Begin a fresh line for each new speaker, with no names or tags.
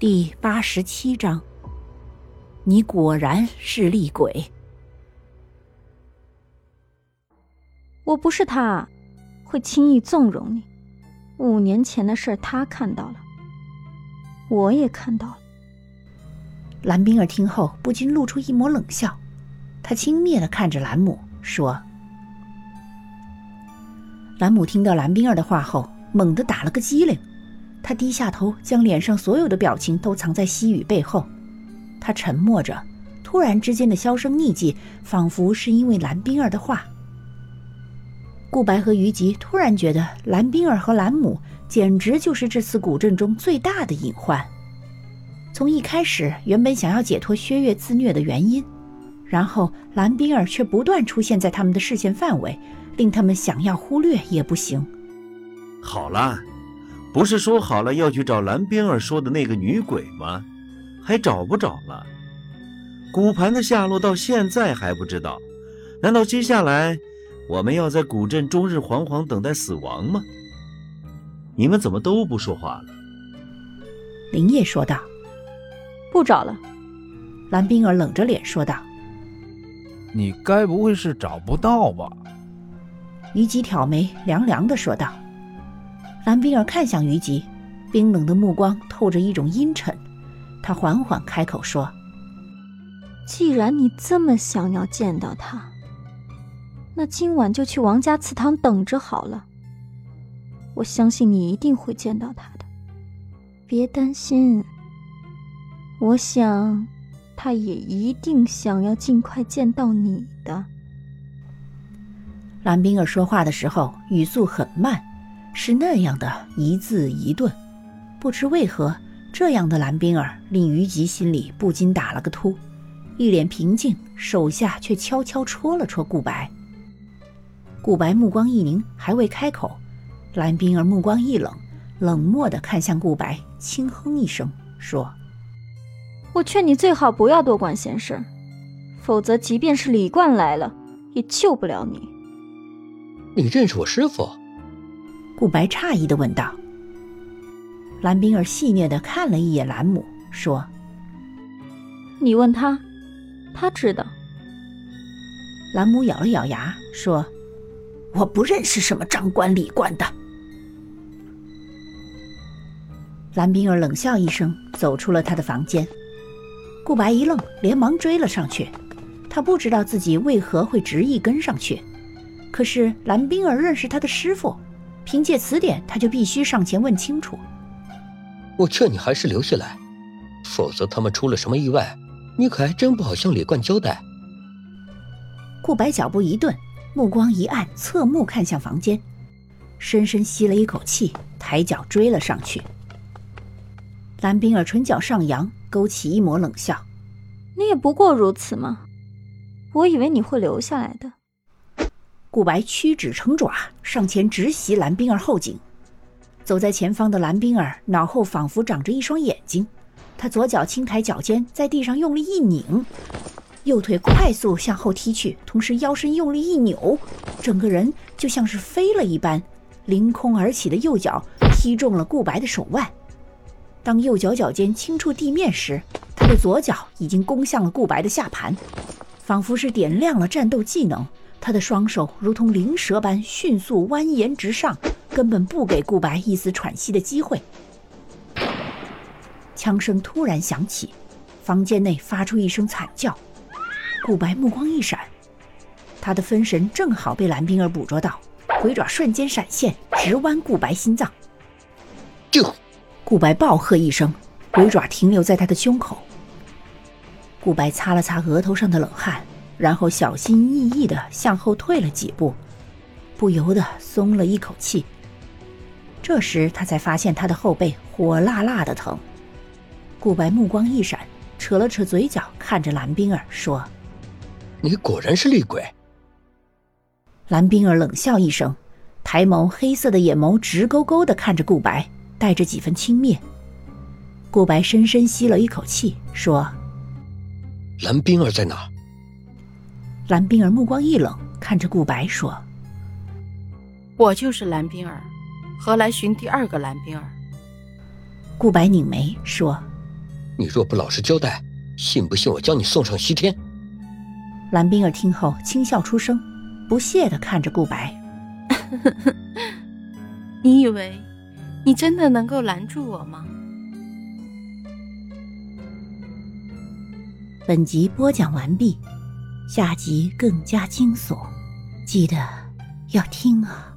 第八十七章，你果然是厉鬼。
我不是他，会轻易纵容你。五年前的事，他看到了，我也看到了。
蓝冰儿听后不禁露出一抹冷笑，他轻蔑的看着兰姆说：“兰姆听到蓝冰儿的话后，猛地打了个激灵。”他低下头，将脸上所有的表情都藏在西雨背后。他沉默着，突然之间的销声匿迹，仿佛是因为蓝冰儿的话。顾白和于吉突然觉得蓝冰儿和蓝母简直就是这次古镇中最大的隐患。从一开始，原本想要解脱薛岳自虐的原因，然后蓝冰儿却不断出现在他们的视线范围，令他们想要忽略也不行。
好了。不是说好了要去找蓝冰儿说的那个女鬼吗？还找不找了？骨盘的下落到现在还不知道？难道接下来我们要在古镇终日惶惶等待死亡吗？你们怎么都不说话了？
林业说道：“
不找了。”
蓝冰儿冷着脸说道：“
你该不会是找不到吧？”
虞姬挑眉，凉凉的说道。蓝冰儿看向于吉，冰冷的目光透着一种阴沉。他缓缓开口说：“
既然你这么想要见到他，那今晚就去王家祠堂等着好了。我相信你一定会见到他的，别担心。我想，他也一定想要尽快见到你的。”
蓝冰儿说话的时候语速很慢。是那样的一字一顿，不知为何，这样的蓝冰儿令于吉心里不禁打了个突，一脸平静，手下却悄悄戳了戳顾白。顾白目光一凝，还未开口，蓝冰儿目光一冷，冷漠地看向顾白，轻哼一声，说：“
我劝你最好不要多管闲事，否则即便是李冠来了，也救不了你。”
你认识我师傅？
顾白诧异的问道：“蓝冰儿戏谑的看了一眼兰姆，说：‘
你问他，他知道。’
兰姆咬了咬牙，说：‘我不认识什么张冠李冠的。’蓝冰儿冷笑一声，走出了他的房间。顾白一愣，连忙追了上去。他不知道自己为何会执意跟上去，可是蓝冰儿认识他的师傅。”凭借此点，他就必须上前问清楚。
我劝你还是留下来，否则他们出了什么意外，你可还真不好向李冠交代。
顾白脚步一顿，目光一暗，侧目看向房间，深深吸了一口气，抬脚追了上去。蓝冰儿唇角上扬，勾起一抹冷笑：“
你也不过如此嘛？我以为你会留下来的。”
顾白屈指成爪，上前直袭蓝冰儿后颈。走在前方的蓝冰儿脑后仿佛长着一双眼睛，他左脚轻抬脚尖，在地上用力一拧，右腿快速向后踢去，同时腰身用力一扭，整个人就像是飞了一般，凌空而起的右脚踢中了顾白的手腕。当右脚脚尖轻触地面时，他的左脚已经攻向了顾白的下盘，仿佛是点亮了战斗技能。他的双手如同灵蛇般迅速蜿蜒直上，根本不给顾白一丝喘息的机会。枪声突然响起，房间内发出一声惨叫。顾白目光一闪，他的分神正好被蓝冰儿捕捉到，鬼爪瞬间闪现，直剜顾白心脏。
就，
顾白暴喝一声，鬼爪停留在他的胸口。顾白擦了擦额头上的冷汗。然后小心翼翼地向后退了几步，不由得松了一口气。这时他才发现他的后背火辣辣的疼。顾白目光一闪，扯了扯嘴角，看着蓝冰儿说：“
你果然是厉鬼。”
蓝冰儿冷笑一声，抬眸，黑色的眼眸直勾勾地看着顾白，带着几分轻蔑。顾白深深吸了一口气，说：“
蓝冰儿在哪？”
蓝冰儿目光一冷，看着顾白说：“
我就是蓝冰儿，何来寻第二个蓝冰儿？”
顾白拧眉说：“
你若不老实交代，信不信我将你送上西天？
蓝冰儿听后轻笑出声，不屑的看着顾白。
你以为你真的能够拦住我吗？
本集播讲完毕，下集更加惊悚，记得要听啊！